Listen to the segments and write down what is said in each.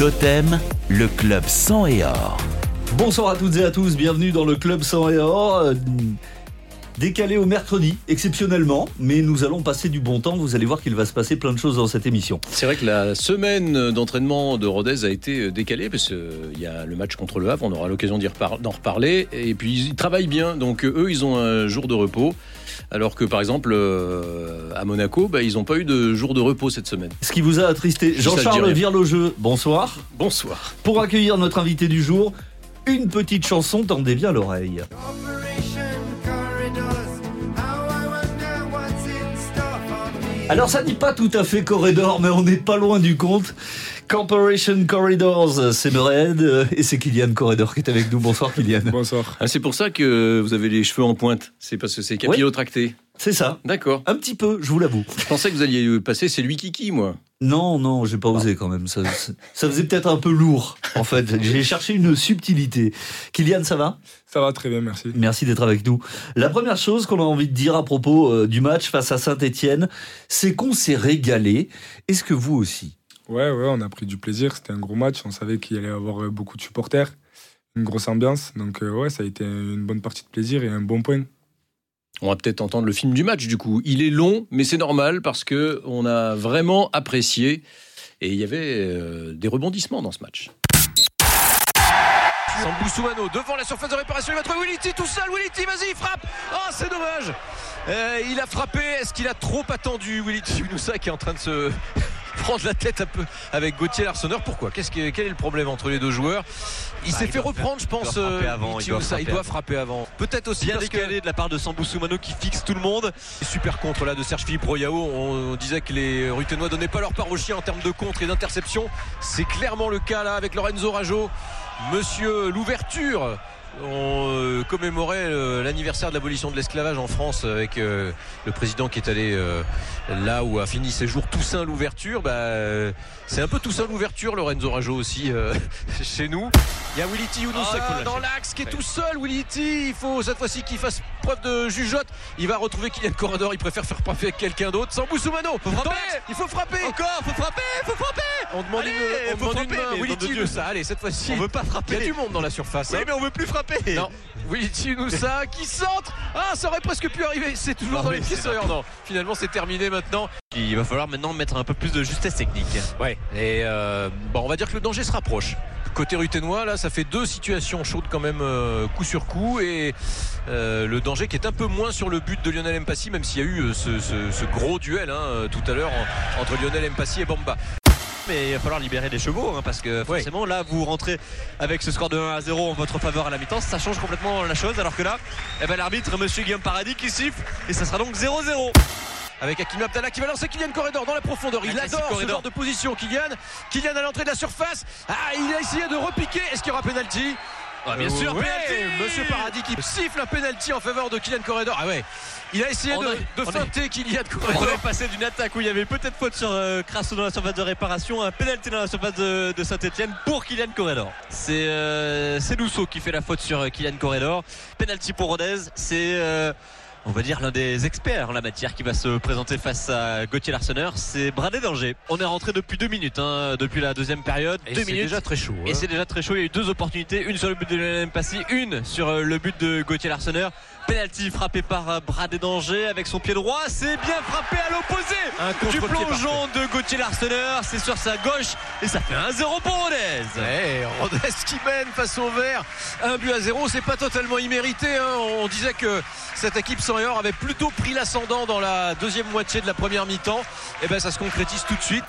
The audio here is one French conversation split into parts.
Totem, le club sang et or. Bonsoir à toutes et à tous, bienvenue dans le club sang et or. Euh, Décalé au mercredi, exceptionnellement, mais nous allons passer du bon temps. Vous allez voir qu'il va se passer plein de choses dans cette émission. C'est vrai que la semaine d'entraînement de Rodez a été décalée parce qu'il y a le match contre le Havre, on aura l'occasion d'en reparler. Et puis ils travaillent bien, donc eux ils ont un jour de repos. Alors que par exemple euh, à Monaco, bah, ils n'ont pas eu de jour de repos cette semaine. Ce qui vous a attristé, Jean-Charles Virlogeux, bonsoir. Bonsoir. Pour accueillir notre invité du jour, une petite chanson tendez bien l'oreille. Alors ça dit pas tout à fait corridor, mais on n'est pas loin du compte. Corporation Corridors, c'est Mered euh, et c'est Kylian Corridor qui est avec nous. Bonsoir Kylian. Bonsoir. Ah, c'est pour ça que vous avez les cheveux en pointe. C'est parce que c'est capillotracté. C'est ça. D'accord. Un petit peu, je vous l'avoue. Je pensais que vous alliez passer c'est lui Kiki, moi. Non, non, j'ai pas osé quand même. Ça, ça faisait peut-être un peu lourd, en fait. J'ai cherché une subtilité. Kylian, ça va? Ça va très bien, merci. Merci d'être avec nous. La première chose qu'on a envie de dire à propos euh, du match face à Saint-Etienne, c'est qu'on s'est régalé. Est-ce que vous aussi? Ouais, ouais, on a pris du plaisir. C'était un gros match. On savait qu'il allait y avoir euh, beaucoup de supporters, une grosse ambiance. Donc, euh, ouais, ça a été une bonne partie de plaisir et un bon point. On va peut-être entendre le film du match du coup. Il est long, mais c'est normal parce que on a vraiment apprécié et il y avait euh, des rebondissements dans ce match. Sambou devant la surface de réparation, il va trouver Willity tout seul. Willity, vas-y, frappe. Oh, c'est dommage. il a frappé. Est-ce qu'il a trop attendu Willity Younoussa qui est en train de se prendre la tête un peu avec Gauthier Larsonneur. Pourquoi? Qu'est-ce Quel est le problème entre les deux joueurs? Il bah, s'est fait reprendre, je pense. Il doit frapper avant. Il doit frapper, il doit frapper avant. Peut-être aussi bien décalé de la part de Sambou Soumano qui fixe tout le monde. Super contre là de Serge Philippe Royao. On, disait que les Rutenois donnaient pas leur part au chien en termes de contre et d'interception. C'est clairement le cas là avec Lorenzo Rajo. Monsieur l'ouverture on euh, commémorait euh, l'anniversaire de l'abolition de l'esclavage en France avec euh, le président qui est allé là où a fini ses jours Toussaint l'ouverture. Bah, c'est un peu Toussaint l'ouverture, Lorenzo Rajo aussi chez nous. Il y a Willity Younousa ah, dans l'axe qui est tout seul. Willity, il faut cette fois-ci qu'il fasse preuve de jugeote. Il va retrouver Kylian Corridor. Il préfère faire frapper avec quelqu'un d'autre. Sans Boussoumano. Faut frapper. il faut frapper. Encore, faut frapper, faut frapper. On demande Allez, une, on faut demande frapper, une Willity Younousa. Allez, cette fois-ci. On veut pas frapper. Il y a du monde dans la surface. Oui, hein. mais on veut plus frapper. Non. Willity Younousa qui centre. Ah, ça aurait presque pu arriver. C'est toujours Non, dans les pieds Non, finalement, c'est terminé maintenant. Il va falloir maintenant mettre un peu plus de justesse technique. Ouais. Et euh, bon, on va dire que le danger se rapproche. Côté ruténois, là, ça fait deux situations chaudes quand même, euh, coup sur coup, et euh, le danger qui est un peu moins sur le but de Lionel Mpassi, même s'il y a eu euh, ce, ce- ce gros duel hein, tout à l'heure en- entre Lionel Mpassi et Bamba. Mais il va falloir libérer des chevaux hein, parce que forcément là vous rentrez avec ce score de 1 à 0 en votre faveur à la mi-temps, ça change complètement la chose alors que là eh ben, l'arbitre monsieur Guillaume Paradis qui siffle et ça sera donc 0-0. Avec Hakim Abdallah qui va lancer Kylian Corridor dans la profondeur. Il adore ce Corridor. genre de position, Kylian. Kylian à l'entrée de la surface. Ah, il a essayé de repiquer. Est-ce qu'il y aura penalty? Ah, bien sûr, Oui, penalty Monsieur Paradis qui siffle un penalty en faveur de Kylian Corridor. Ah ouais. Il a essayé On de, a- de on est- feinter Kylian On Corridor. est passé d'une attaque où il y avait peut-être faute sur euh, Crasso dans la surface de réparation, un pénalty dans la surface de, de Saint-Etienne pour Kylian Corredor. C'est euh, Lousseau qui fait la faute sur euh, Kylian Corredor. Penalty pour Rodez, c'est euh, on va dire l'un des experts en la matière qui va se présenter face à Gauthier Larsonneur, c'est Bradé Danger. On est rentré depuis deux minutes, hein, depuis la deuxième période. Et deux c'est minutes. déjà très chaud. Et hein. c'est déjà très chaud. Il y a eu deux opportunités. Une sur le but de Lionel Passy, une sur euh, le but de Gauthier Larsonneur. Penalty frappé par euh, Bradé Danger avec son pied droit. C'est bien frappé à l'opposé Un du plongeon de Gauthier Larsonneur. C'est sur sa gauche et ça fait 1-0 pour Rodez. Ouais, Rodez qui mène face au vert. Un but à zéro, c'est pas totalement immérité. hein. On disait que cette équipe avait plutôt pris l'ascendant dans la deuxième moitié de la première mi-temps. Et ben ça se concrétise tout de suite.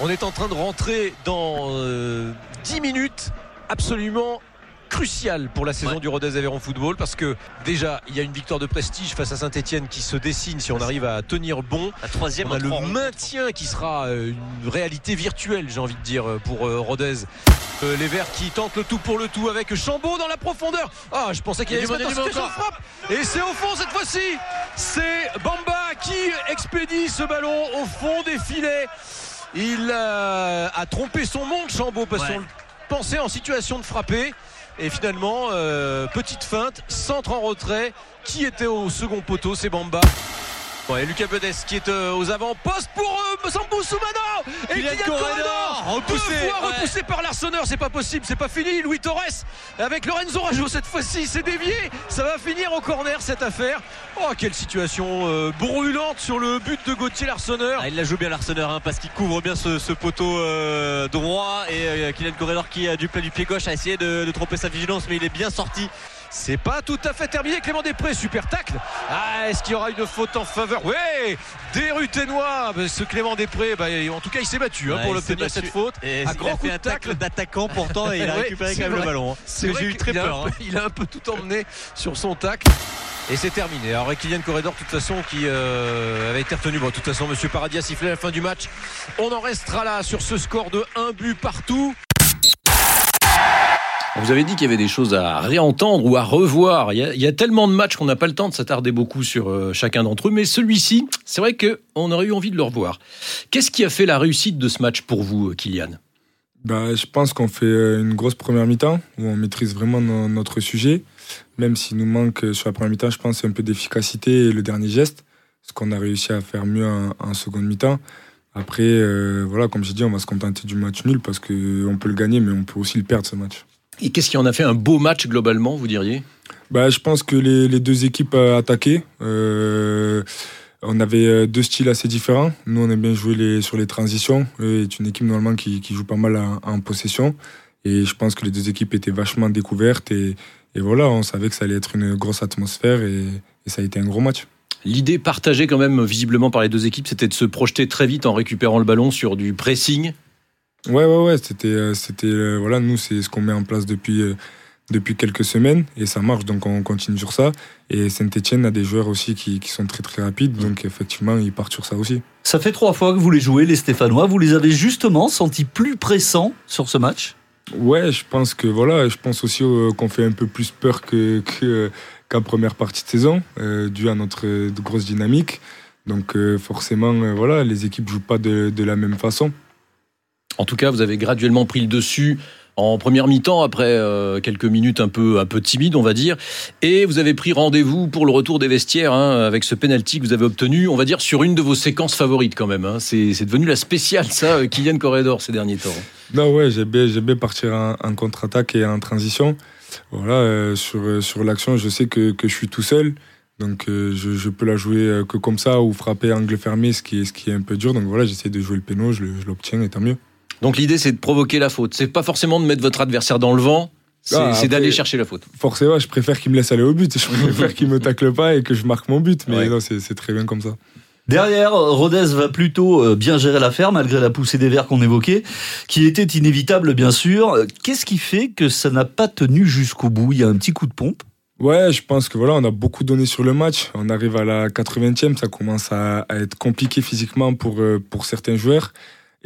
On est en train de rentrer dans euh, 10 minutes absolument crucial pour la saison Ouais. du Rodez Aveyron Football parce que déjà il y a une victoire de prestige face à Saint-Etienne qui se dessine si on arrive à tenir bon La troisième on a le maintien qui sera euh, une réalité virtuelle, j'ai envie de dire, euh, pour euh, Rodez. Euh, les Verts qui tentent le tout pour le tout avec Chambaud dans la profondeur. Ah, je pensais qu'il y avait une frappe. Et c'est au fond cette fois-ci. C'est Bamba qui expédie ce ballon au fond des filets. Il euh, a trompé son monde, Chambaud, parce Ouais. qu'on le pensait en situation de frapper. Et finalement, euh, petite feinte, centre en retrait. Qui était au second poteau? C'est Bamba. Bon, et Lucas Bedes qui est euh, aux avant-postes pour euh, Sambou Soumano Et Kylian Kylian Corredor. Corredor repoussé. Deux fois Ouais. repoussé par l'Arseneur, c'est pas possible, c'est pas fini. Louis Torres avec Lorenzo Rajo cette fois-ci, c'est dévié. Ça va finir au corner cette affaire. Oh, quelle situation euh, brûlante sur le but de Gauthier l'Arseneur. Ah, il la joue bien l'Arseneur hein, parce qu'il couvre bien ce, poteau euh, droit et euh, Kylian Corredor qui a du plat du pied gauche a essayé de tromper sa vigilance mais il est bien sorti. C'est pas tout à fait terminé. Clément Després, super tacle. Ah, est-ce qu'il y aura une faute en faveur? Ouais, des Ruténois. Ben, ce Clément Després, ben, en tout cas, il s'est battu hein, Ouais, pour l'obtenir cette faute. Et Un il grand a coup fait de un tacle d'attaquant pourtant et il a Ouais, récupéré c'est quand même vrai. le ballon. hein. C'est J'ai eu très a peur. hein. peu- Il a un peu tout emmené sur son tacle. Et c'est terminé. Alors avec Kylian Corredor, de toute façon, qui euh, avait été retenu. Bon, de toute façon, Monsieur Paradis a sifflé la fin du match. On en restera là sur ce score de 1 but partout. Vous avez dit qu'il y avait des choses à réentendre ou à revoir. Il y a, tellement de matchs qu'on n'a pas le temps de s'attarder beaucoup sur euh, chacun d'entre eux. Mais celui-ci, c'est vrai qu'on aurait eu envie de le revoir. Qu'est-ce qui a fait la réussite de ce match pour vous, euh, Kylian? Bah, je pense qu'on fait euh, une grosse première mi-temps où on maîtrise vraiment no- notre sujet. Même s'il nous manque sur la première mi-temps, je pense, un peu d'efficacité et le dernier geste. Ce qu'on a réussi à faire mieux en, en seconde mi-temps. Après, voilà, comme j'ai dit, on va se contenter du match nul parce qu'on peut le gagner, mais on peut aussi le perdre ce match. Et qu'est-ce qui en a fait un beau match globalement, vous diriez? Bah, je pense que les, les deux équipes euh, attaquaient. Euh, on avait euh, deux styles assez différents. Nous, on aime bien jouer les, sur les transitions. Eux, est une équipe normalement qui, qui joue pas mal en, en possession. Et je pense que les deux équipes étaient vachement découvertes. Et, et voilà, on savait que ça allait être une grosse atmosphère. Et, et ça a été un gros match. L'idée partagée quand même visiblement par les deux équipes, c'était de se projeter très vite en récupérant le ballon sur du pressing. Ouais, ouais, ouais. C'était, euh, c'était, euh, voilà, nous, c'est ce qu'on met en place depuis, euh, depuis quelques semaines et ça marche, donc on continue sur ça. Et Saint-Etienne a des joueurs aussi qui, qui sont très, très rapides, donc effectivement, ils partent sur ça aussi. Ça fait trois fois que vous les jouez, les Stéphanois. Vous les avez justement sentis plus pressants sur ce match? Ouais, je pense que voilà, je pense aussi qu'on fait un peu plus peur que, que, qu'en première partie de saison, euh, dû à notre grosse dynamique. Donc euh, forcément, euh, voilà, les équipes jouent pas de, de la même façon. En tout cas, vous avez graduellement pris le dessus en première mi-temps, après euh, quelques minutes un peu, un peu timides, on va dire. Et vous avez pris rendez-vous pour le retour des vestiaires hein, avec ce penalty que vous avez obtenu, on va dire, sur une de vos séquences favorites quand même. hein. C'est devenu la spéciale, ça, euh, Kylian Corredor, ces derniers temps. Non, ouais, j'ai bien, partir en, contre-attaque et en transition. Voilà, euh, sur, sur l'action, je sais que, que je suis tout seul. Donc je, je peux la jouer que comme ça ou frapper angle fermé, ce qui est, ce qui est un peu dur. Donc voilà, j'essaie de jouer le péno, je l'obtiens et tant mieux. Donc l'idée, c'est de provoquer la faute. C'est pas forcément de mettre votre adversaire dans le vent, c'est Ah, d'aller chercher la faute. Forcément, je préfère qu'il me laisse aller au but. Je préfère qu'il me tacle pas et que je marque mon but. Mais Ouais. non, c'est très bien comme ça. Derrière, Rodez va plutôt euh, bien gérer l'affaire, malgré la poussée des verts qu'on évoquait, qui était inévitable, bien sûr. Qu'est-ce qui fait que ça n'a pas tenu jusqu'au bout? Il y a un petit coup de pompe. Ouais, je pense que voilà, on a beaucoup donné sur le match. On arrive à la 80e, ça commence à, à être compliqué physiquement pour, euh, pour certains joueurs.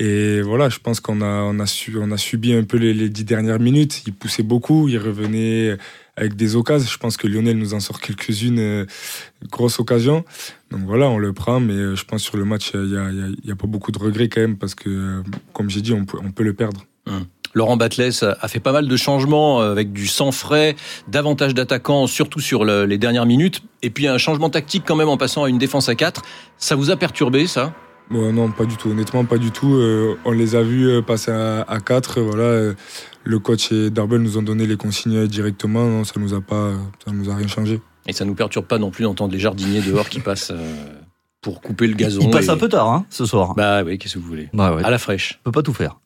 Et voilà, je pense qu'on a, on a, subi un peu les, dix dernières minutes. Il poussait beaucoup, il revenait avec des occasions. Je pense que Lionel nous en sort quelques-unes, euh, grosses occasions. Donc voilà, on le prend, mais euh, je pense sur le match, il n'y a, a- pas beaucoup de regrets quand même, parce que, euh, comme j'ai dit, on peut, on peut le perdre. Laurent Batles a fait pas mal de changements euh, avec du sang frais, davantage d'attaquants, surtout sur le- les dernières minutes, et puis un changement tactique quand même en passant à une défense à 4. Ça vous a perturbé, ça? Bon, non, pas du tout. Honnêtement, pas du tout. Euh, on les a vus euh, passer à, à 4. Voilà, euh, le coach et Darbel nous ont donné les consignes directement. Non, ça nous a pas, ça nous a rien changé. Et ça nous perturbe pas non plus d'entendre les jardiniers dehors qui passent euh, pour couper le gazon. Il passe et- un peu tard, hein, ce soir. Bah oui, qu'est-ce que vous voulez? Bah ouais, À la fraîche. on peut pas tout faire.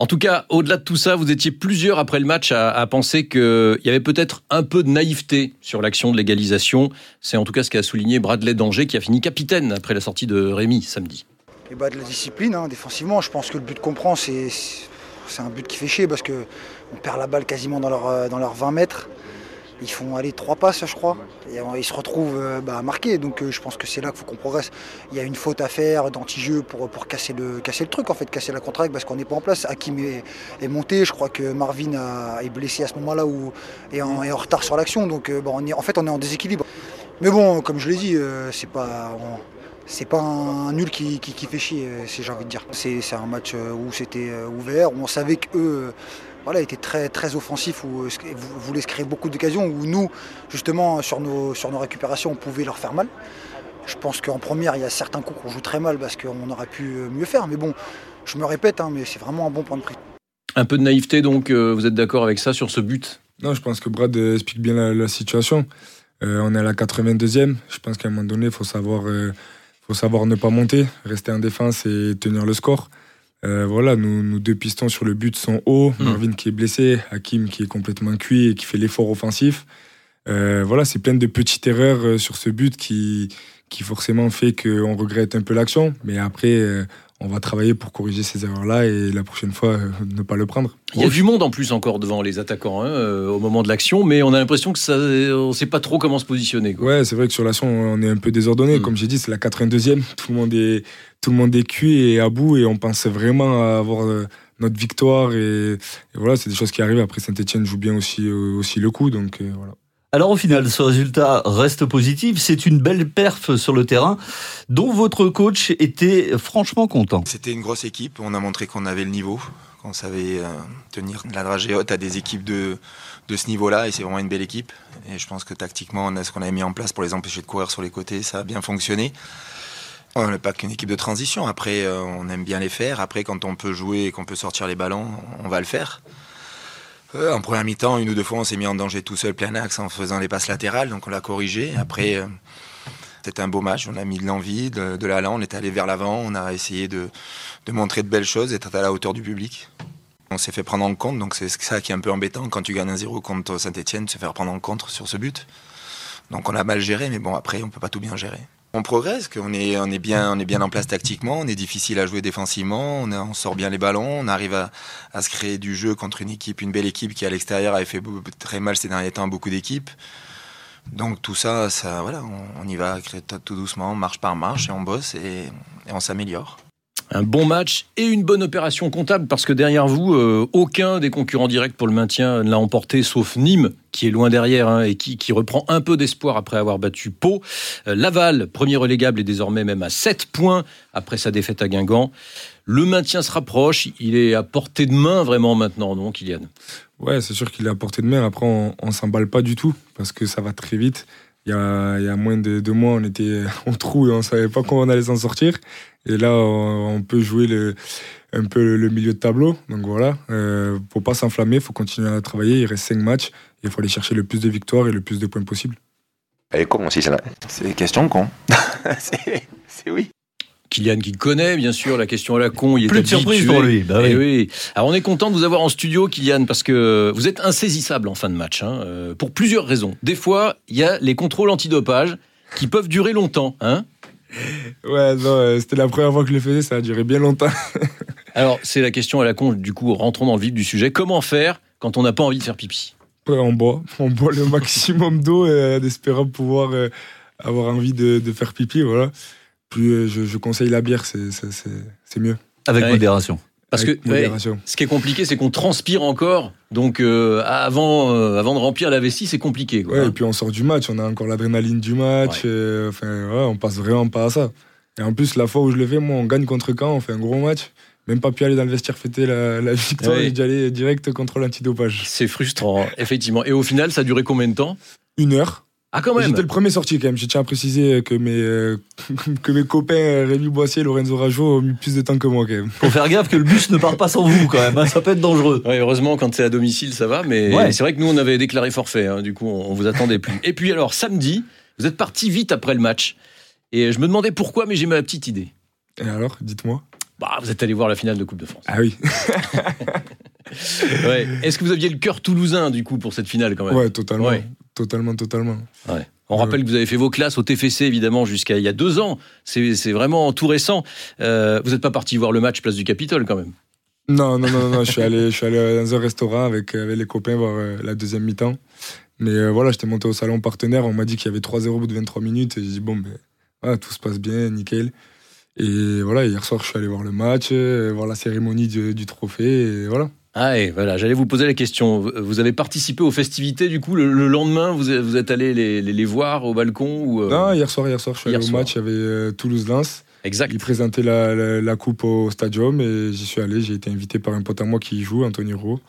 En tout cas, au-delà de tout ça, vous étiez plusieurs après le match à, penser qu'il y avait peut-être un peu de naïveté sur l'action de l'égalisation. C'est en tout cas ce qu'a souligné Bradley Danger, qui a fini capitaine après la sortie de Rémi samedi. Et bah, de la discipline, hein, défensivement. Je pense que le but qu'on prend, c'est un but qui fait chier parce que on perd la balle quasiment dans euh, dans leurs 20 mètres. Ils font aller trois passes, je crois. Et euh, ils se retrouvent euh, bah, marqués. Donc euh, je pense que c'est là qu'il faut qu'on progresse. Il y a une faute à faire d'anti-jeu pour, pour casser, le, casser le truc, en fait, casser la contre parce qu'on n'est pas en place. Hakim est, est monté. Je crois que Marvin est blessé à ce moment-là ou est en, retard sur l'action. Donc bah, en fait, on est en déséquilibre. Mais bon, comme je l'ai dit, euh, c'est pas. c'est pas un nul qui, qui- qui fait chier, j'ai envie de dire. C'est un match où c'était ouvert, où on savait qu'eux voilà, étaient très, très offensifs, où euh, vou- voulaient se créer beaucoup d'occasions, où nous, justement, sur nos, sur nos récupérations, on pouvait leur faire mal. Je pense qu'en première, il y a certains coups qu'on joue très mal parce qu'on aurait pu euh, mieux faire. Mais bon, Je me répète, hein, mais c'est vraiment un bon point de prix. Un peu de naïveté, donc euh, vous êtes d'accord avec ça sur ce but? Non, je pense que Brad explique bien la, la situation. Euh, on est à la 82e. Je pense qu'à un moment donné, il faut savoir, euh, faut savoir ne pas monter, rester en défense et tenir le score. Euh, voilà, nous, nous deux pistons sur le but sont hauts. Mm. Marvin qui est blessé, Hakim qui est complètement cuit et qui fait l'effort offensif. Euh, voilà, c'est plein de petites erreurs euh, sur ce but qui, qui forcément fait qu'on regrette un peu l'action. Mais après, on va travailler pour corriger ces erreurs-là et la prochaine fois, euh, ne pas le prendre. Il y a du monde en plus encore devant les attaquants hein, euh, au moment de l'action, mais on a l'impression que ça, on ne sait pas trop comment se positionner. quoi. Ouais, c'est vrai que sur l'action, on est un peu désordonné. Mm. Comme j'ai dit, c'est la 82e. Tout le monde est, tout le monde est cuit et à bout et on pense vraiment à avoir euh, notre victoire. Et, et voilà, c'est des choses qui arrivent. Après, Saint-Etienne joue bien aussi, aussi le coup. Donc euh, voilà. Alors au final, ce résultat reste positif. C'est une belle perf sur le terrain dont votre coach était franchement content. C'était une grosse équipe. On a montré qu'on avait le niveau, qu'on savait euh, tenir la dragée haute à des équipes de, de ce niveau-là. Et c'est vraiment une belle équipe. Et je pense que tactiquement, on a ce qu'on avait mis en place pour les empêcher de courir sur les côtés. Ça a bien fonctionné. On n'est pas qu'une équipe de transition. Après, euh, on aime bien les faire. Après, quand on peut jouer et qu'on peut sortir les ballons, on va le faire. Euh, en première mi-temps, une ou deux fois, on s'est mis en danger tout seul, plein axe, en faisant les passes latérales. Donc on l'a corrigé. Après, euh, c'était un beau match. On a mis de l'envie, de, l'allant. On est allé vers l'avant. On a essayé de, de montrer de belles choses, d'être à la hauteur du public. On s'est fait prendre en compte, donc c'est ça qui est un peu embêtant quand tu gagnes un 0 contre Saint-Etienne, se faire prendre en compte sur ce but. Donc on a mal géré, mais bon, après, on peut pas tout bien gérer. On progresse, est, on est, bien, on est bien en place tactiquement, on est difficile à jouer défensivement, on, sort bien les ballons, on arrive à, se créer du jeu contre une équipe, une belle équipe qui à l'extérieur avait fait très mal ces derniers temps à beaucoup d'équipes. Donc tout ça, ça voilà, on, y va tout doucement, marche par marche, et on bosse et, et on s'améliore. Un bon match et une bonne opération comptable parce que derrière vous, euh, aucun des concurrents directs pour le maintien ne l'a emporté, sauf Nîmes, qui est loin derrière hein, et qui, reprend un peu d'espoir après avoir battu Pau. Euh, Laval, premier relégable, est désormais même à 7 points après sa défaite à Guingamp. Le maintien se rapproche, il est à portée de main vraiment maintenant, non, Kylian? Ouais, c'est sûr qu'il est à portée de main. Après, on, on s'emballe pas du tout parce que ça va très vite. Il y a, il y a moins de deux mois, on était en trou et on savait pas comment on allait s'en sortir. Et là, on, peut jouer un peu le, milieu de tableau. Donc voilà, euh, faut pas s'enflammer, faut continuer à travailler. Il reste cinq matchs et il faut aller chercher le plus de victoires et le plus de points possible. Et comment si c'est là C'est des questions con. c'est oui. Kylian qui connaît bien sûr la question à la con, il est Plus de surprise pour lui. Bah Eh oui. oui. Alors on est content de vous avoir en studio, Kylian, parce que vous êtes insaisissable en fin de match, hein, euh, pour plusieurs raisons. Des fois, il y a les contrôles antidopage qui peuvent durer longtemps. Hein Ouais, non, euh, c'était la première fois que je le faisais, ça a duré bien longtemps. Alors c'est la question à la con, du coup, rentrons dans le vif du sujet. Comment faire quand on n'a pas envie de faire pipi? Après, on boit, on boit le maximum d'eau euh, en espérant pouvoir euh, avoir envie de, de faire pipi. Voilà. Plus euh, je, je conseille la bière, c'est mieux. Avec Ouais. modération. Parce Avec que ouais, modération. ce qui est compliqué, c'est qu'on transpire encore. Donc euh, avant, euh, avant de remplir la vessie, c'est compliqué. Quoi. Ouais, et puis on sort du match, on a encore l'adrénaline du match. Ouais. euh, enfin, ouais, on passe vraiment pas à ça. Et en plus, la fois où je le fais, moi, on gagne contre Caen, on fait un gros match. Même pas pu aller dans le vestiaire fêter la, la victoire, Ouais. j'ai dû aller direct contre l'antidopage. C'est frustrant, effectivement. Et au final, ça a duré combien de temps? Une heure. Ah quand même J'étais le premier sorti quand même. Je tiens à préciser que mes, euh, que mes copains euh, Rémi Boissier et Lorenzo Rajo ont mis plus de temps que moi quand même. Faut faire gaffe que le bus ne part pas sans vous quand même. hein, Ça peut être dangereux. Ouais, heureusement, quand c'est à domicile, ça va, mais Ouais. c'est vrai que nous, on avait déclaré forfait, hein, du coup, on, on vous attendait plus. Et puis alors, samedi, vous êtes parti vite après le match, et je me demandais pourquoi, mais j'ai ma petite idée. Et alors, dites-moi. Bah, vous êtes allé voir la finale de Coupe de France. Ah oui, Ouais. Est-ce que vous aviez le cœur toulousain, du coup, pour cette finale, quand même? Ouais, totalement. Ouais. Totalement, totalement. Ouais. On rappelle que vous avez fait vos classes au TFC, évidemment, jusqu'à il y a deux ans. C'est vraiment tout récent. Euh, vous n'êtes pas parti voir le match place du Capitole, quand même? Non, non, non, non, je suis allé, je suis allé dans un restaurant avec, avec les copains voir euh, la deuxième mi-temps. Mais euh, voilà, j'étais monté au salon partenaire, on m'a dit qu'il y avait 3-0 au bout de 23 minutes, et j'ai dit bon, ben, voilà, tout se passe bien, nickel. Et voilà, hier soir, je suis allé voir le match, euh, voir la cérémonie du, du trophée, et voilà. Ah et voilà, j'allais vous poser la question. Vous avez participé aux festivités, du coup, le, le lendemain, vous êtes, vous êtes allé les, les, les voir au balcon ou euh, Non, hier soir, hier soir, je suis allé au match, il y avait euh, Toulouse-Lens. Exact. Ils présentaient la, la, la coupe au stadium, et j'y suis allé, j'ai été invité par un pote à moi qui y joue, Anthony Roux.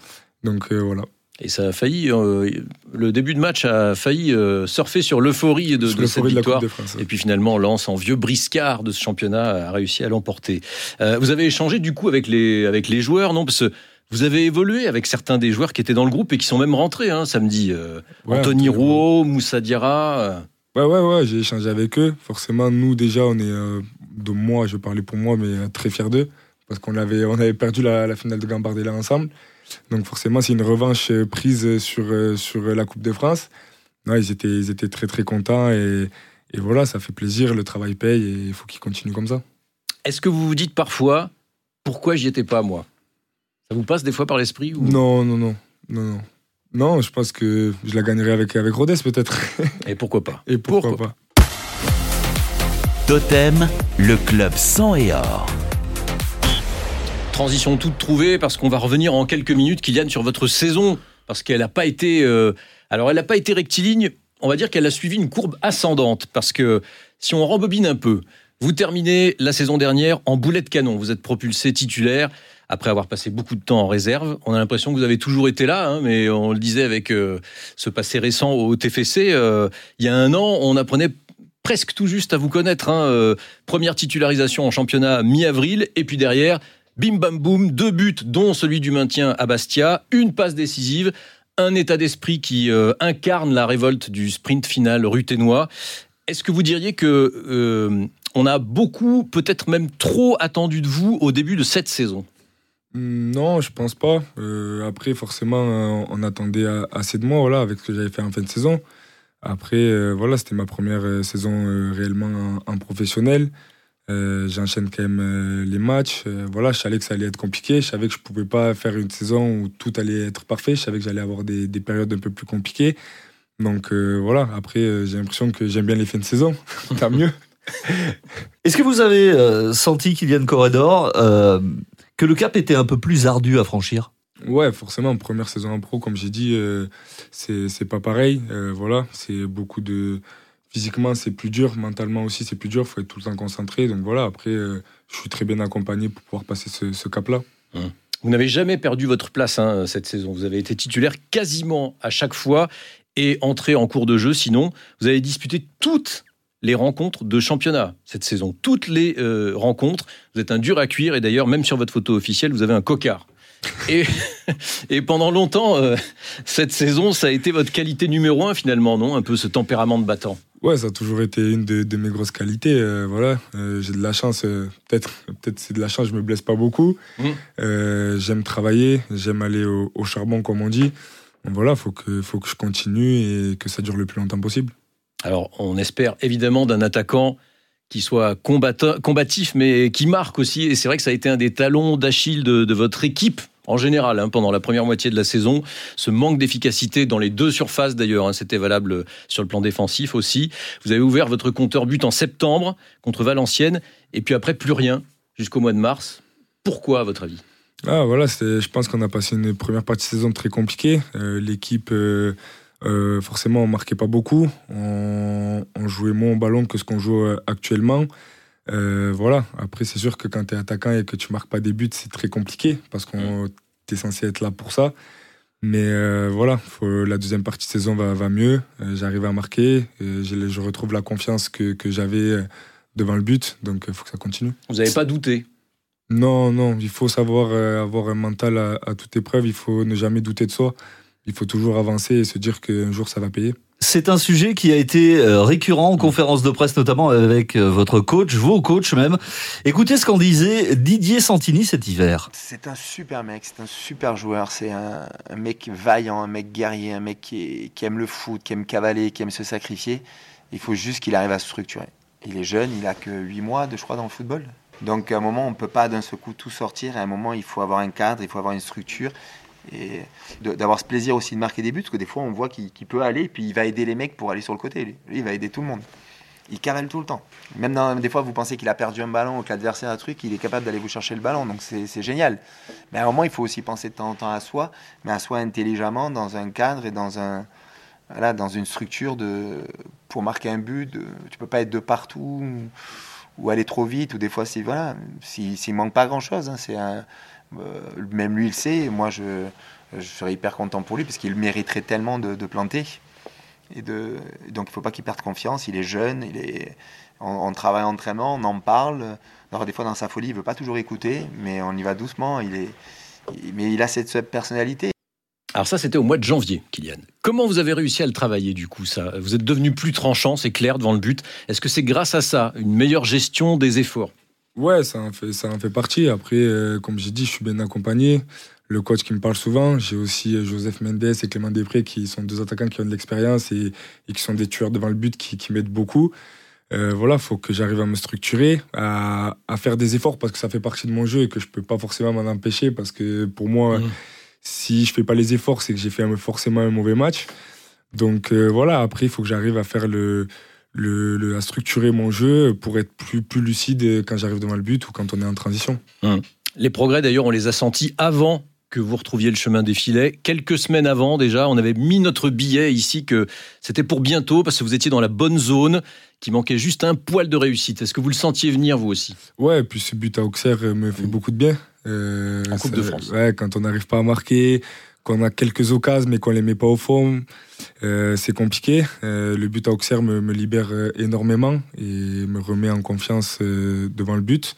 Donc euh, voilà. Et ça a failli, euh, le début de match a failli euh, surfer sur l'euphorie de, de cette de victoire. De. Et puis finalement, Lens, en vieux briscard de ce championnat, a réussi à l'emporter. Euh, vous avez échangé du coup avec les, avec les joueurs, non? Parce que vous avez évolué avec certains des joueurs qui étaient dans le groupe et qui sont même rentrés hein, samedi. Ouais, Anthony Rouault, Moussa Diarra. Ouais, ouais, ouais, j'ai échangé avec eux. Forcément, nous, déjà, on est, de moi, je parlais pour moi, mais très fiers d'eux. Parce qu'on avait, on avait perdu la, la finale de Gambardella ensemble. Donc, forcément, c'est une revanche euh, prise sur, euh, sur la Coupe de France. Non, ils, étaient, ils étaient très, très contents. Et, et voilà, ça fait plaisir. Le travail paye et il faut qu'ils continuent comme ça. Est-ce que vous vous dites parfois, pourquoi j'y étais pas moi? Ça vous passe des fois par l'esprit ou... Non, non, non. Non, non. Non, je pense que je la gagnerai avec, avec Rodez, peut-être. Et pourquoi pas? Et pourquoi, Pourquoi pas? Totem, le club sang et or. Transition toute trouvée parce qu'on va revenir en quelques minutes, Kylian, sur votre saison parce qu'elle n'a pas été. euh, alors, elle n'a pas été rectiligne. On va dire qu'elle a suivi une courbe ascendante parce que si on rembobine un peu, vous terminez la saison dernière en boulet de canon. Vous êtes propulsé titulaire après avoir passé beaucoup de temps en réserve. On a l'impression que vous avez toujours été là, hein, mais on le disait avec euh, ce passé récent au TFC. euh, il y a un an, on apprenait presque tout juste à vous connaître. hein, première titularisation en championnat mi-avril, et puis derrière, bim bam boum, deux buts, dont celui du maintien à Bastia, une passe décisive, un état d'esprit qui euh, incarne la révolte du sprint final ruténois. Est-ce que vous diriez que euh, on a beaucoup, peut-être même trop attendu de vous au début de cette saison? Hmm, Non, je pense pas. Euh, après, forcément, on attendait assez de moi voilà, avec ce que j'avais fait en fin de saison. Après, voilà, c'était ma première saison réellement en, en professionnel. Euh, J'enchaîne quand même euh, les matchs. Euh, voilà, je savais que ça allait être compliqué. Je savais que je pouvais pas faire une saison où tout allait être parfait. Je savais que j'allais avoir des, des périodes un peu plus compliquées. Donc euh, voilà, après, euh, j'ai l'impression que j'aime bien les fins de saison. Tant mieux. Est-ce que vous avez euh, senti, Kylian Corredor, euh, que le cap était un peu plus ardu à franchir? Ouais, forcément, première saison en pro, comme j'ai dit, c'est pas pareil. Voilà, c'est beaucoup de. Physiquement, c'est plus dur, mentalement aussi, c'est plus dur, faut être tout le temps concentré. Donc voilà, après, euh, je suis très bien accompagné pour pouvoir passer ce, ce cap-là. Vous n'avez jamais perdu votre place hein, cette saison. Vous avez été titulaire quasiment à chaque fois et entré en cours de jeu. Sinon, vous avez disputé toutes les rencontres de championnat cette saison. Toutes les euh, rencontres. Vous êtes un dur à cuire et d'ailleurs, même sur votre photo officielle, vous avez un cocard. Et, et pendant longtemps, euh, cette saison, ça a été votre qualité numéro un finalement, non? Un peu ce tempérament de battant. Ouais, ça a toujours été une de, de mes grosses qualités. euh, voilà, Euh, j'ai de la chance. euh, peut-être, peut-être c'est de la chance. Je me blesse pas beaucoup. Mm. Euh, j'aime travailler. J'aime aller au, au charbon, comme on dit. Donc voilà, faut que, faut que je continue et que ça dure le plus longtemps possible. Alors, on espère évidemment d'un attaquant qui soit combatta- combatif, mais qui marque aussi. Et c'est vrai que ça a été un des talons d'Achille de, de votre équipe en général hein, pendant la première moitié de la saison. Ce manque d'efficacité dans les deux surfaces d'ailleurs, hein, c'était valable sur le plan défensif aussi. Vous avez ouvert votre compteur but en septembre contre Valenciennes, et puis après plus rien jusqu'au mois de mars. Pourquoi à votre avis? Ah voilà, je pense qu'on a passé une première partie de saison très compliquée. Euh, L'équipe, euh, euh, forcément, on marquait pas beaucoup. On, on jouait moins au ballon que ce qu'on joue actuellement. Euh, voilà. Après, c'est sûr que quand tu es attaquant et que tu marques pas des buts, c'est très compliqué parce qu'on t'es censé être là pour ça. Mais euh, voilà, faut, la deuxième partie de saison va, va mieux. Euh, J'arrive à marquer. Je, je retrouve la confiance que, que j'avais devant le but. Donc, il faut que ça continue. Vous n'avez pas douté? Non, non, il faut savoir avoir un mental à, à toute épreuve, il faut ne jamais douter de soi, il faut toujours avancer et se dire qu'un jour ça va payer. C'est un sujet qui a été euh, récurrent en conférence de presse, notamment avec euh, votre coach, vos coachs même. Écoutez ce qu'en disait Didier Santini cet hiver. C'est un super mec, c'est un super joueur, c'est un, un mec vaillant, un mec guerrier, un mec qui, est- qui aime le foot, qui aime cavaler, qui aime se sacrifier. Il faut juste qu'il arrive à se structurer. Il est jeune, il a que 8 mois, de, je crois, dans le football. Donc à un moment, on ne peut pas d'un seul coup tout sortir. À un moment, il faut avoir un cadre, il faut avoir une structure. Et d'avoir ce plaisir aussi de marquer des buts, parce que des fois, on voit qu'il peut aller, puis il va aider les mecs pour aller sur le côté. Lui, il va aider tout le monde. Il cavale tout le temps. Même des fois, vous pensez qu'il a perdu un ballon que l'adversaire a un truc, il est capable d'aller vous chercher le ballon. Donc c'est génial. Mais à un moment, il faut aussi penser de temps en temps à soi, mais à soi intelligemment, dans un cadre et dans, un, voilà, dans une structure de, pour marquer un but. De, tu peux pas être de partout ou, ou aller trop vite. Ou des fois, si, voilà, s'il manque pas grand-chose. hein, c'est euh, même lui, il le sait. Moi, je, serais hyper content pour lui parce qu'il mériterait tellement de, planter. Et donc il ne faut pas qu'il perde confiance. Il est jeune, il est, on, travaille en entraînement, on en parle. Alors des fois dans sa folie, il veut pas toujours écouter, mais on y va doucement. Il est, mais il a cette personnalité. Alors ça, c'était au mois de janvier, Kylian. Comment vous avez réussi à le travailler du coup ça? Vous êtes devenu plus tranchant, c'est clair devant le but. Est-ce que c'est grâce à ça, une meilleure gestion des efforts? Ouais, ça en fait, ça en fait partie. Après, euh, comme j'ai dit, je suis bien accompagné. Le coach qui me parle souvent, j'ai aussi euh, Joseph Mendes et Clément Després qui sont deux attaquants qui ont de l'expérience et, qui sont des tueurs devant le but qui, qui m'aident beaucoup. Euh, voilà, faut que j'arrive à me structurer, à, faire des efforts parce que ça fait partie de mon jeu et que je peux pas forcément m'en empêcher parce que pour moi, mmh si je fais pas les efforts, c'est que j'ai fait forcément un mauvais match. Donc euh, voilà, après, il faut que j'arrive à faire le, le, à structurer mon jeu pour être plus, plus lucide quand j'arrive devant le but ou quand on est en transition. Hum. Les progrès, d'ailleurs, on les a sentis avant que vous retrouviez le chemin des filets. Quelques semaines avant, déjà, on avait mis notre billet ici que c'était pour bientôt parce que vous étiez dans la bonne zone, qui manquait juste un poil de réussite. Est-ce que vous le sentiez venir, vous aussi? Ouais, et puis ce but à Auxerre me fait hum. beaucoup de bien. Euh, en Coupe de France. Ouais, quand on n'arrive pas à marquer, qu'on a quelques occasions mais qu'on les met pas au fond, euh, c'est compliqué. Euh, le but à Auxerre me, me, libère énormément et me remet en confiance devant le but.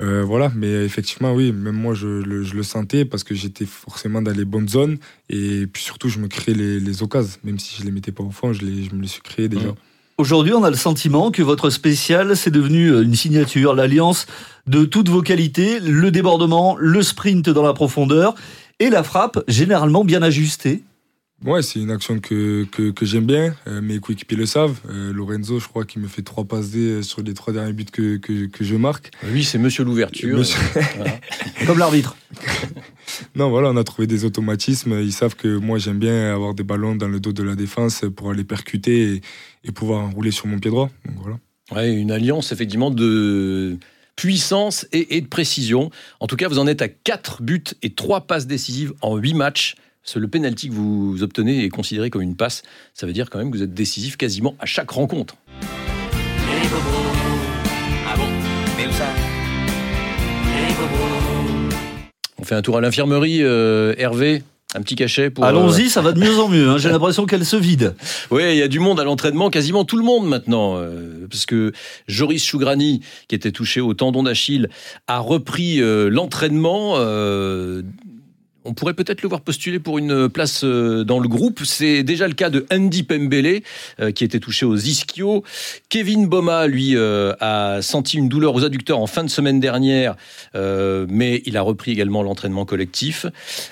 voilà, mais effectivement, oui, même moi, je, le, sentais parce que j'étais forcément dans les bonnes zones et puis surtout, je me créais les, les occasions. Même si je les mettais pas au fond, je, les, je me les suis créés déjà. Mmh. Aujourd'hui, on a le sentiment que votre spécial, c'est devenu euh, une signature, l'alliance de toutes vos qualités, le débordement, le sprint dans la profondeur et la frappe généralement bien ajustée. Ouais, c'est une action que, que, j'aime bien. Euh, mes coéquipiers le savent. Euh, Lorenzo, je crois qu'il me fait trois passes D sur les trois derniers buts que, que, je marque. Oui, c'est monsieur l'ouverture. Comme l'arbitre. non, voilà, on a trouvé des automatismes. Ils savent que moi, j'aime bien avoir des ballons dans le dos de la défense pour aller percuter et, pouvoir rouler sur mon pied droit. Donc, voilà. Ouais, une alliance effectivement de puissance et, et, de précision. En tout cas, vous en êtes à 4 buts et 3 passes décisives en 8 matchs le penalty que vous obtenez est considéré comme une passe. Ça veut dire quand même que vous êtes décisif quasiment à chaque rencontre. On fait un tour à l'infirmerie, euh, Hervé. Un petit cachet pour. Allons-y, euh, ça va de mieux en mieux. Hein. J'ai l'impression qu'elle se vide. Oui, il y a du monde à l'entraînement, quasiment tout le monde maintenant, euh, parce que Joris Chougrani, qui était touché au tendon d'Achille, a repris l'entraînement on pourrait peut-être le voir postuler pour une place euh, dans le groupe. C'est déjà le cas de Andy Pembele, euh, qui était touché aux ischio. Kevin Boma, lui, euh, a senti une douleur aux adducteurs en fin de semaine dernière, mais il a repris également l'entraînement collectif.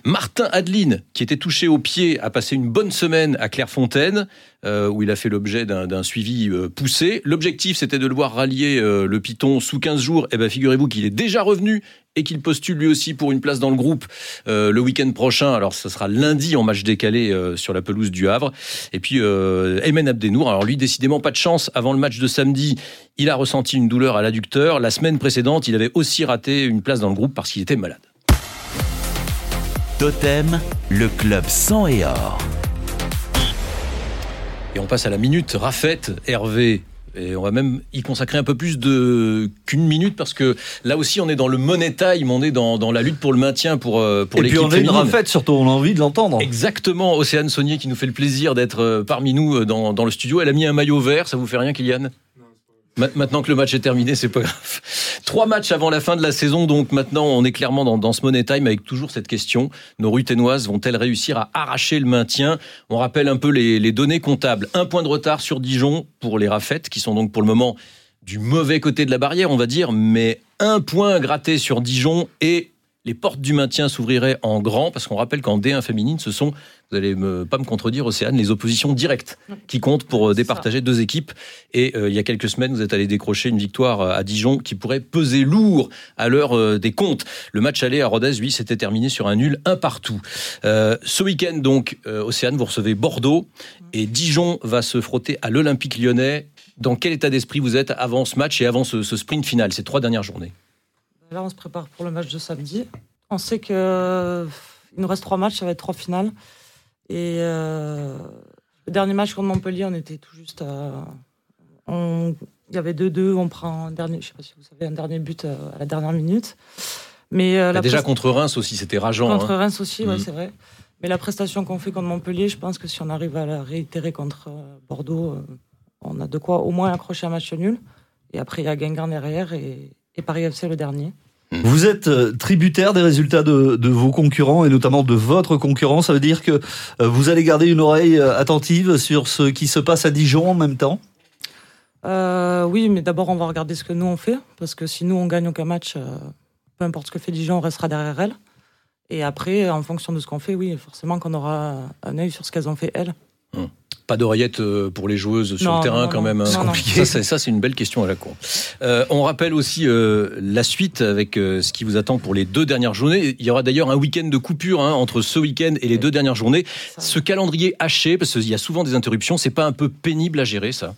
Martin Adeline, qui était touché au pied, a passé une bonne semaine à Clairefontaine. où il a fait l'objet d'un suivi poussé. L'objectif, c'était de le voir rallier le Python sous 15 jours. Eh ben, figurez-vous qu'il est déjà revenu et qu'il postule lui aussi pour une place dans le groupe euh, le week-end prochain. Alors, ce sera lundi en match décalé euh, sur la pelouse du Havre. Et puis, euh, Aymen Abdenour, alors lui, décidément pas de chance. Avant le match de samedi, il a ressenti une douleur à l'adducteur. La semaine précédente, il avait aussi raté une place dans le groupe parce qu'il était malade. Totem, le club sang et or. Et on passe à la minute Rafette, Hervé. Et on va même y consacrer un peu plus de qu'une minute parce que là aussi on est dans le money time, on est dans, dans la lutte pour le maintien pour euh, pour l'équipe. Et puis on a une rafette surtout, on a envie de l'entendre. Exactement, Océane Saunier qui nous fait le plaisir d'être euh, parmi nous euh, dans, dans le studio. Elle a mis un maillot vert, ça vous fait rien, Kylian? Maintenant que le match est terminé, c'est pas grave. Trois matchs avant la fin de la saison, donc maintenant on est clairement dans, dans ce money time avec toujours cette question nos ruténoises vont-elles réussir à arracher le maintien? On rappelle un peu les, les, données comptables. Un point de retard sur Dijon pour les Rafettes, qui sont donc pour le moment du mauvais côté de la barrière, on va dire, mais un point gratté sur Dijon et les portes du maintien s'ouvriraient en grand, parce qu'on rappelle qu'en D1 féminine, ce sont, vous allez me, pas me contredire, Océane, les oppositions directes qui comptent pour euh, départager deux équipes. Et euh, il y a quelques semaines, vous êtes allé décrocher une victoire euh, à Dijon qui pourrait peser lourd à l'heure des comptes. Le match aller à Rodez, lui, s'était terminé sur un nul, un partout. ce week-end, donc, Océane, vous recevez Bordeaux et Dijon va se frotter à l'Olympique lyonnais. Dans quel état d'esprit vous êtes avant ce match et avant ce sprint final, ces trois dernières journées? Là, on se prépare pour le match de samedi. On sait qu'il nous reste trois matchs, ça va être trois finales. Et euh, le dernier match contre Montpellier, on était tout juste Il y avait 2-2, on prend un dernier, je sais pas si vous savez, un dernier but euh, à la dernière minute. Mais euh, déjà contre Reims aussi, c'était rageant. Contre hein. Reims aussi, ouais, mm. c'est vrai. Mais la prestation qu'on fait contre Montpellier, je pense que si on arrive à la réitérer contre Bordeaux, on a de quoi au moins accrocher un match nul. Et après, il y a Guingamp derrière et, et Paris FC le dernier. Vous êtes euh, tributaire des résultats de, de vos concurrents et notamment de votre concurrent. Ça veut dire que euh, vous allez garder une oreille euh, attentive sur ce qui se passe à Dijon en même temps? Euh, oui, mais d'abord, on va regarder ce que nous on fait. Parce que si nous on gagne aucun match, peu importe ce que fait Dijon, on restera derrière elle. Et après, en fonction de ce qu'on fait, oui, forcément qu'on aura un œil sur ce qu'elles ont fait elles. Pas d'oreillette euh, pour les joueuses sur Non, le terrain non, quand non. même. hein. C'est compliqué. Ça, c'est- ça, c'est une belle question à la con. Euh, on rappelle aussi euh, la suite avec euh, ce qui vous attend pour les deux dernières journées. Il y aura d'ailleurs un week-end de coupure hein, entre ce week-end et les deux dernières journées. Ce calendrier haché, parce qu'il y a souvent des interruptions, c'est pas un peu pénible à gérer ça?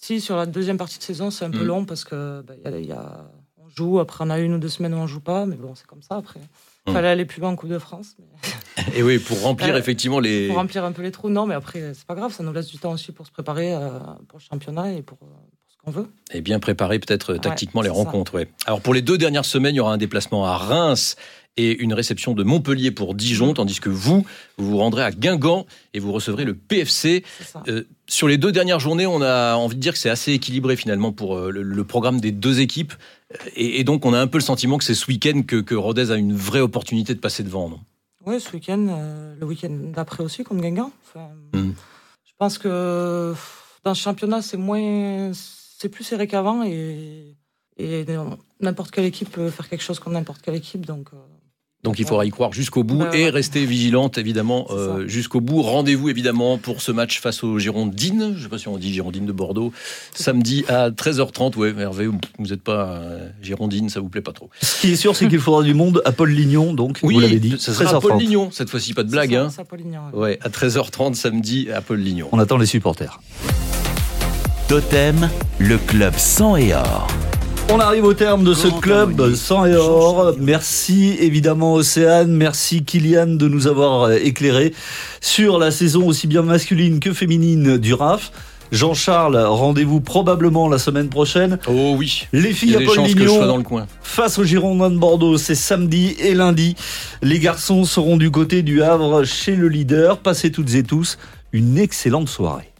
Si, sur la deuxième partie de saison, c'est un peu Mm. long parce que bah, il y a- il y a- on joue, après on a une ou deux semaines où on joue pas, mais bon, c'est comme ça après. Il Mm. fallait aller plus loin en Coupe de France. mais Et oui, pour remplir Euh, effectivement les. Pour remplir un peu les trous, non, mais après, c'est pas grave, ça nous laisse du temps aussi pour se préparer euh, pour le championnat et pour, euh, pour ce qu'on veut. Et bien préparer peut-être tactiquement les rencontres. Ouais. Alors pour les deux dernières semaines, il y aura un déplacement à Reims et une réception de Montpellier pour Dijon, tandis que vous, vous vous rendrez à Guingamp et vous recevrez le PFC. Euh, sur les deux dernières journées, on a envie de dire que c'est assez équilibré finalement pour le, le programme des deux équipes. Et, et donc on a un peu le sentiment que c'est ce week-end que, que Rodez a une vraie opportunité de passer devant. Non? Oui, ce week-end, euh, le week-end d'après aussi, contre Guingamp. Enfin, Mm. Je pense que dans ce championnat, c'est moins, c'est plus serré qu'avant et, n'importe quelle équipe peut faire quelque chose contre n'importe quelle équipe. Donc, euh, Donc il faudra y croire jusqu'au bout Bah, et rester vigilante évidemment euh, jusqu'au bout. Rendez-vous évidemment pour ce match face aux Girondines. Je sais pas si on dit Girondines de Bordeaux. Samedi à 13h30. Ouais, Hervé, vous n'êtes pas euh, Girondine, ça vous plaît pas trop. Ce qui est sûr, c'est qu'il faudra du monde à Paul Lignon, donc Oui, vous l'avez dit. ça sera à Paul 13h30. Lignon cette fois-ci, pas de blague. ça, Hein. ouais. Ouais, à 13h30 samedi à Paul Lignon. On attend les supporters. Totem, le club sang et or. On arrive au terme de ce club sans et or. Merci évidemment Océane, merci Kylian de nous avoir euh, éclairé sur la saison aussi bien masculine que féminine du RAF. Jean-Charles, rendez-vous probablement la semaine prochaine. Oh oui. Les Il y filles a à des Paul chances que je sois dans Lignon le coin. face aux Girondins de Bordeaux, c'est samedi et lundi. Les garçons seront du côté du Havre chez le leader. Passez toutes et tous une excellente soirée.